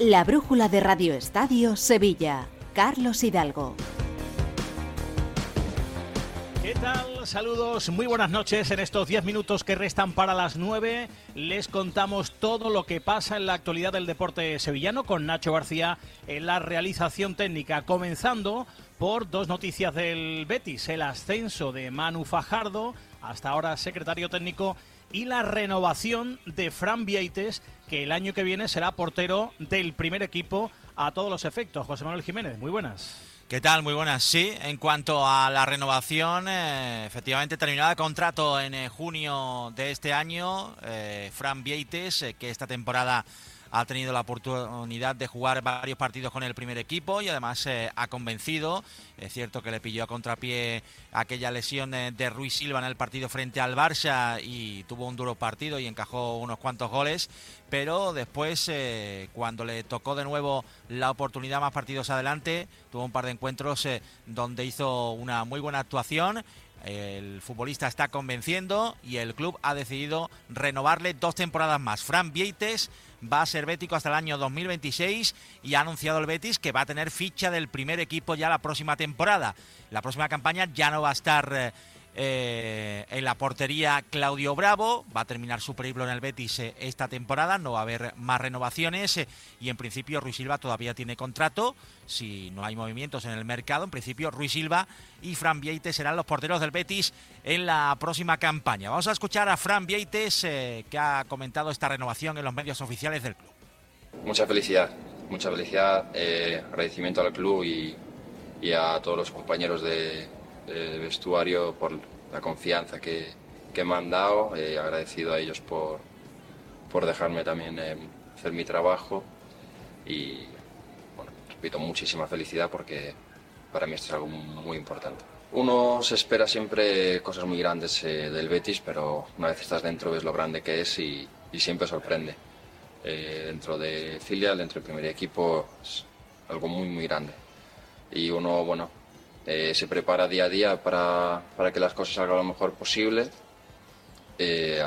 La brújula de Radio Estadio Sevilla. Carlos Hidalgo. ¿Qué tal? Saludos, muy buenas noches. En estos 10 minutos que restan para las 9 les contamos todo lo que pasa en la actualidad del deporte sevillano con Nacho García en la realización técnica, comenzando por dos noticias del Betis, el ascenso de Manu Fajardo, hasta ahora secretario técnico, y la renovación de Fran Vieites, que el año que viene será portero del primer equipo a todos los efectos. José Manuel Jiménez, muy buenas. ¿Qué tal? Muy buenas. Sí, en cuanto a la renovación, eh, efectivamente terminada contrato en eh, junio de este año, eh, Fran Vieites, que esta temporada ha tenido la oportunidad de jugar varios partidos con el primer equipo y además eh, ha convencido. Es cierto que le pilló a contrapié aquella lesión eh, de Ruiz Silva en el partido frente al Barça y tuvo un duro partido y encajó unos cuantos goles, pero después eh, cuando le tocó de nuevo la oportunidad más partidos adelante, tuvo un par de encuentros donde hizo una muy buena actuación el futbolista está convenciendo y el club ha decidido renovarle dos temporadas más. Fran Vieites va a ser bético hasta el año 2026 y ha anunciado el Betis que va a tener ficha del primer equipo ya la próxima temporada. La próxima campaña ya no va a estar eh, en la portería Claudio Bravo, va a terminar su periplo en el Betis eh, esta temporada, no va a haber más renovaciones eh, y en principio Ruiz Silva todavía tiene contrato, si no hay movimientos en el mercado, en principio Ruiz Silva y Fran Vieites serán los porteros del Betis en la próxima campaña. Vamos a escuchar a Fran Vieites que ha comentado esta renovación en los medios oficiales del club. Mucha felicidad, mucha felicidad, agradecimiento al club y a todos los compañeros de de vestuario por la confianza que, que me han dado, eh, agradecido a ellos por, por dejarme también eh, hacer mi trabajo y, bueno, repito, muchísima felicidad porque para mí esto es algo muy importante. Uno se espera siempre cosas muy grandes eh, del Betis, pero una vez estás dentro ves lo grande que es y, y siempre sorprende. dentro de filial, dentro del primer equipo, es algo muy, muy grande. Y uno, bueno, eh, se prepara día a día para, para, que las cosas salgan lo mejor posible. Eh,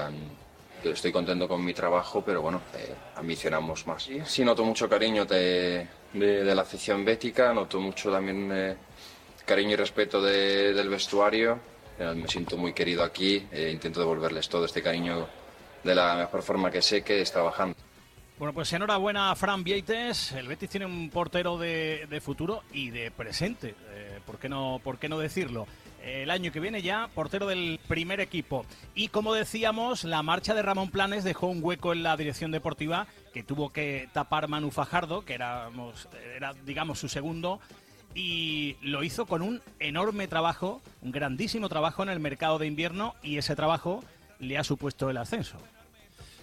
estoy contento con mi trabajo, pero bueno, eh, ambicionamos más. Sí, noto mucho cariño de, de, la afición bética, noto mucho también eh, cariño y respeto de, del vestuario. me siento muy querido aquí, intento devolverles todo este cariño de la mejor forma que sé que es trabajando. Bueno, pues enhorabuena a Fran Vieites. El Betis tiene un portero de, futuro y de presente. ¿por qué no, por qué no decirlo? El año que viene ya portero del primer equipo. Y como decíamos, la marcha de Ramón Planes dejó un hueco en la dirección deportiva que tuvo que tapar Manu Fajardo, que era, digamos, su segundo y lo hizo con un enorme trabajo, un grandísimo trabajo en el mercado de invierno y ese trabajo le ha supuesto el ascenso.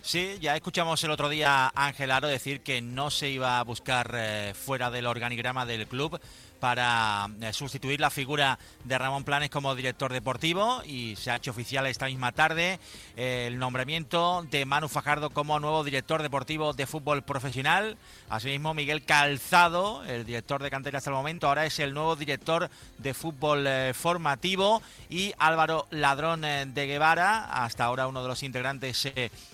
Sí, ya escuchamos el otro día a Ángel Aro decir que no se iba a buscar eh, fuera del organigrama del club para eh, sustituir la figura de Ramón Planes como director deportivo y se ha hecho oficial esta misma tarde eh, el nombramiento de Manu Fajardo como nuevo director deportivo de fútbol profesional. Asimismo, Miguel Calzado, el director de cantera hasta el momento, ahora es el nuevo director de fútbol eh, formativo y Álvaro Ladrón de Guevara, hasta ahora uno de los integrantes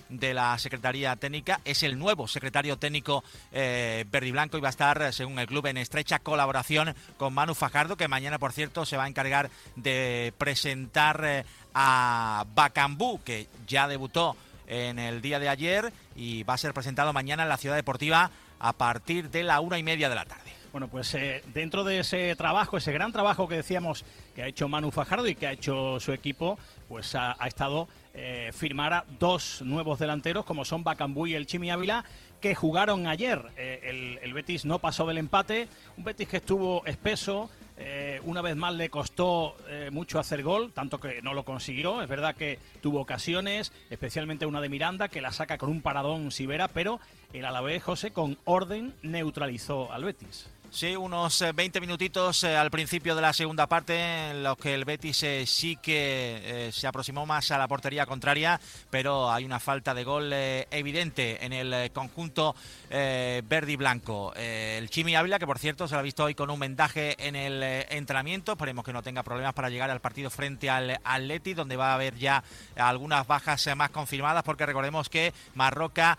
de la Secretaría Técnica, es el nuevo secretario técnico verde y blanco y va a estar, según el club, en estrecha colaboración con Manu Fajardo, que mañana, por cierto, se va a encargar de presentar eh, a Bacambú, que ya debutó en el día de ayer y va a ser presentado mañana en la Ciudad Deportiva a partir de la una y media de la tarde. Bueno, pues eh, dentro de ese trabajo, ese gran trabajo que decíamos que ha hecho Manu Fajardo y que ha hecho su equipo, pues ha, estado eh, firmar a dos nuevos delanteros como son Bacambú y el Chimi Ávila que jugaron ayer. Eh, el, Betis no pasó del empate, un Betis que estuvo espeso, eh, una vez más le costó eh, mucho hacer gol, tanto que no lo consiguió. Es verdad que tuvo ocasiones, especialmente una de Miranda, que la saca con un paradón Sivera, pero el Alavés José con orden neutralizó al Betis. Sí, unos 20 eh, minutitos eh, al principio de la segunda parte en los que el Betis eh, sí que se aproximó más a la portería contraria, pero hay una falta de gol evidente en el conjunto verde y blanco. el Chimi Ávila, que por cierto se lo ha visto hoy con un vendaje en el entrenamiento, esperemos que no tenga problemas para llegar al partido frente al Atleti, donde va a haber ya algunas bajas más confirmadas, porque recordemos que Marroca,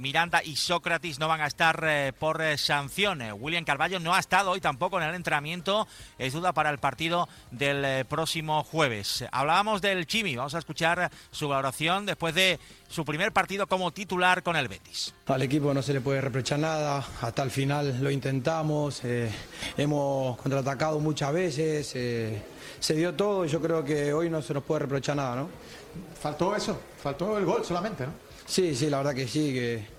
Miranda y Sócrates no van a estar por sanciones. William Carballo no ha estado hoy tampoco en el entrenamiento, es duda para el partido del eh, próximo jueves. Hablábamos del Chimi, vamos a escuchar su valoración después de su primer partido como titular con el Betis. Al equipo no se le puede reprochar nada, hasta el final lo intentamos, eh, hemos contraatacado muchas veces, eh, se dio todo y yo creo que hoy no se nos puede reprochar nada, ¿no? Faltó eso, faltó el gol solamente, ¿no? Sí, sí, la verdad que sí, que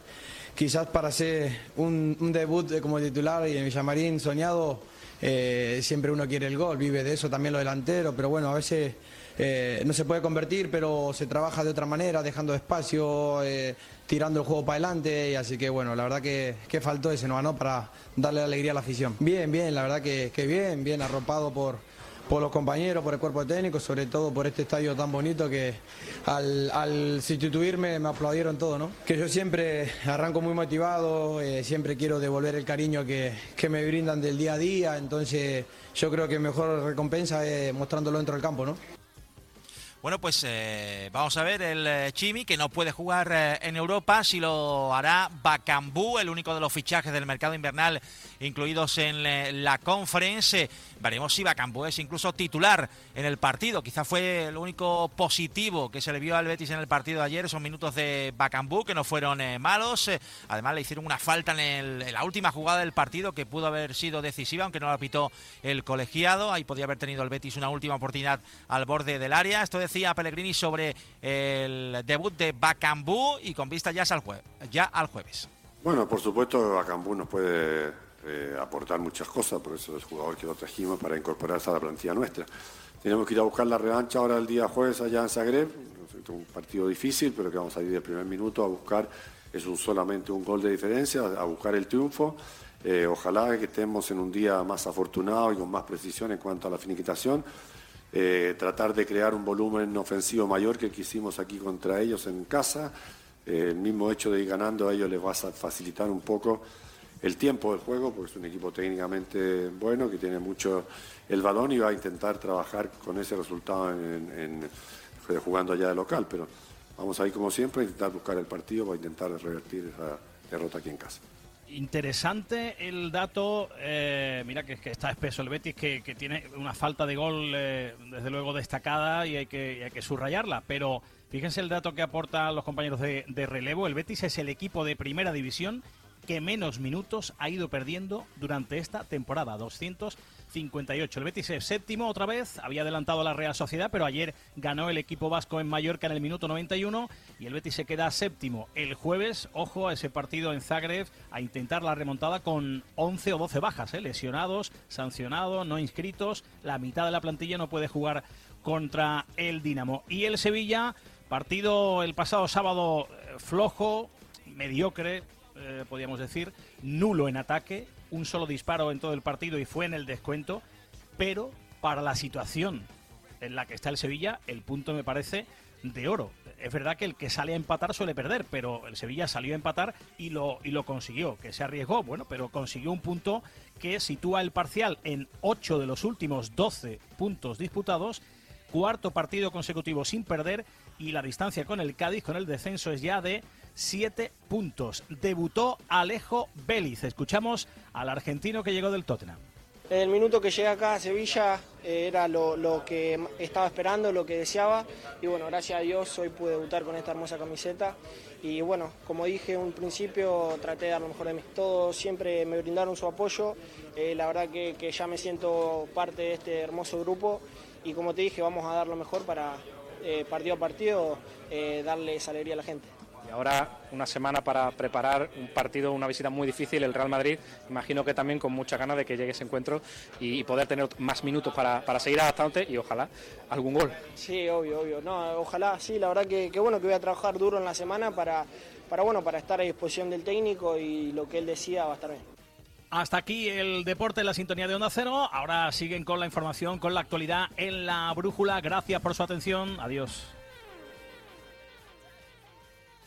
quizás para hacer un, debut como titular y en Villamarín soñado, eh, siempre uno quiere el gol, vive de eso también lo delantero, pero bueno, a veces eh, no se puede convertir, pero se trabaja de otra manera, dejando espacio, eh, tirando el juego para adelante, y así que bueno, la verdad que, faltó ese no, para darle alegría a la afición. Bien, bien, la verdad que, que bien, bien arropado por por los compañeros, por el cuerpo técnico, sobre todo por este estadio tan bonito que al, sustituirme me aplaudieron todo, ¿no? Que yo siempre arranco muy motivado, eh, siempre quiero devolver el cariño que, que, me brindan del día a día, entonces yo creo que mejor recompensa es mostrándolo dentro del campo, ¿no? Bueno, pues eh, vamos a ver el eh, Chimi, que no puede jugar eh, en Europa, si lo hará Bacambú, el único de los fichajes del mercado invernal incluidos en la conference. Veremos si Bacambú es incluso titular en el partido. Quizá fue el único positivo que se le vio al Betis en el partido de ayer, esos minutos de Bacambú, que no fueron malos. además, le hicieron una falta en, en, la última jugada del partido que pudo haber sido decisiva, aunque no la pitó el colegiado. Ahí podía haber tenido el Betis una última oportunidad al borde del área. Esto decía Pellegrini sobre el debut de Bacambú y con vista ya al, ya al jueves. Bueno, por supuesto, Bacambú nos puede eh, aportar muchas cosas, por eso es el jugador que lo trajimos para incorporarse a la plantilla nuestra. Tenemos que ir a buscar la revancha ahora el día jueves allá en Zagreb, un partido difícil, pero que vamos a ir del primer minuto a buscar, es un, solamente un gol de diferencia, a buscar el triunfo. Eh, ojalá que estemos en un día más afortunado y con más precisión en cuanto a la finiquitación. Eh, tratar de crear un volumen ofensivo mayor que el que hicimos aquí contra ellos en casa. Eh, el mismo hecho de ir ganando a ellos les va a facilitar un poco el tiempo del juego, porque es un equipo técnicamente bueno, que tiene mucho el balón y va a intentar trabajar con ese resultado en, jugando allá de local. Pero vamos a ir como siempre a intentar buscar el partido para intentar revertir esa derrota aquí en casa interesante el dato, eh, mira que, está espeso el Betis, que, tiene una falta de gol eh, desde luego destacada y hay, que, subrayarla, pero fíjense el dato que aportan los compañeros de relevo, el Betis es el equipo de primera división que menos minutos ha ido perdiendo durante esta temporada, 200 58. El Betis es séptimo otra vez, había adelantado a la Real Sociedad, pero ayer ganó el equipo vasco en Mallorca en el minuto 91 y el Betis se queda séptimo. El jueves, ojo a ese partido en Zagreb, a intentar la remontada con 11 o 12 bajas, ¿eh? lesionados, sancionados, no inscritos. La mitad de la plantilla no puede jugar contra el Dinamo. Y el Sevilla, partido el pasado sábado eh, flojo, mediocre, eh, podríamos decir, nulo en ataque, un solo disparo en todo el partido y fue en el descuento, pero para la situación en la que está el Sevilla, el punto me parece de oro. Es verdad que el que sale a empatar suele perder, pero el Sevilla salió a empatar y lo, y lo consiguió, que se arriesgó, bueno, pero consiguió un punto que sitúa el parcial en 8 de los últimos 12 puntos disputados, cuarto partido consecutivo sin perder y la distancia con el Cádiz, con el descenso, es ya de siete puntos. Debutó Alejo Vélez. Escuchamos al argentino que llegó del Tottenham. El minuto que llegué acá a Sevilla eh, era lo, que estaba esperando, lo que deseaba y bueno, gracias a Dios hoy pude debutar con esta hermosa camiseta y bueno, como dije en un principio, traté de dar lo mejor de mí. Todos siempre me brindaron su apoyo, eh, la verdad que, ya me siento parte de este hermoso grupo y como te dije, vamos a dar lo mejor para eh, partido a partido darle esa alegría a la gente. Y ahora una semana para preparar un partido, una visita muy difícil, el Real Madrid. Imagino que también con mucha ganas de que llegue ese encuentro y, poder tener más minutos para, para, seguir adaptándote y ojalá algún gol. Sí, obvio, obvio. No, ojalá, sí, la verdad que, que, bueno que voy a trabajar duro en la semana para, para, bueno, para estar a disposición del técnico y lo que él decía va a estar bien. Hasta aquí el deporte en la sintonía de Onda Cero. Ahora siguen con la información, con la actualidad en la brújula. Gracias por su atención. Adiós.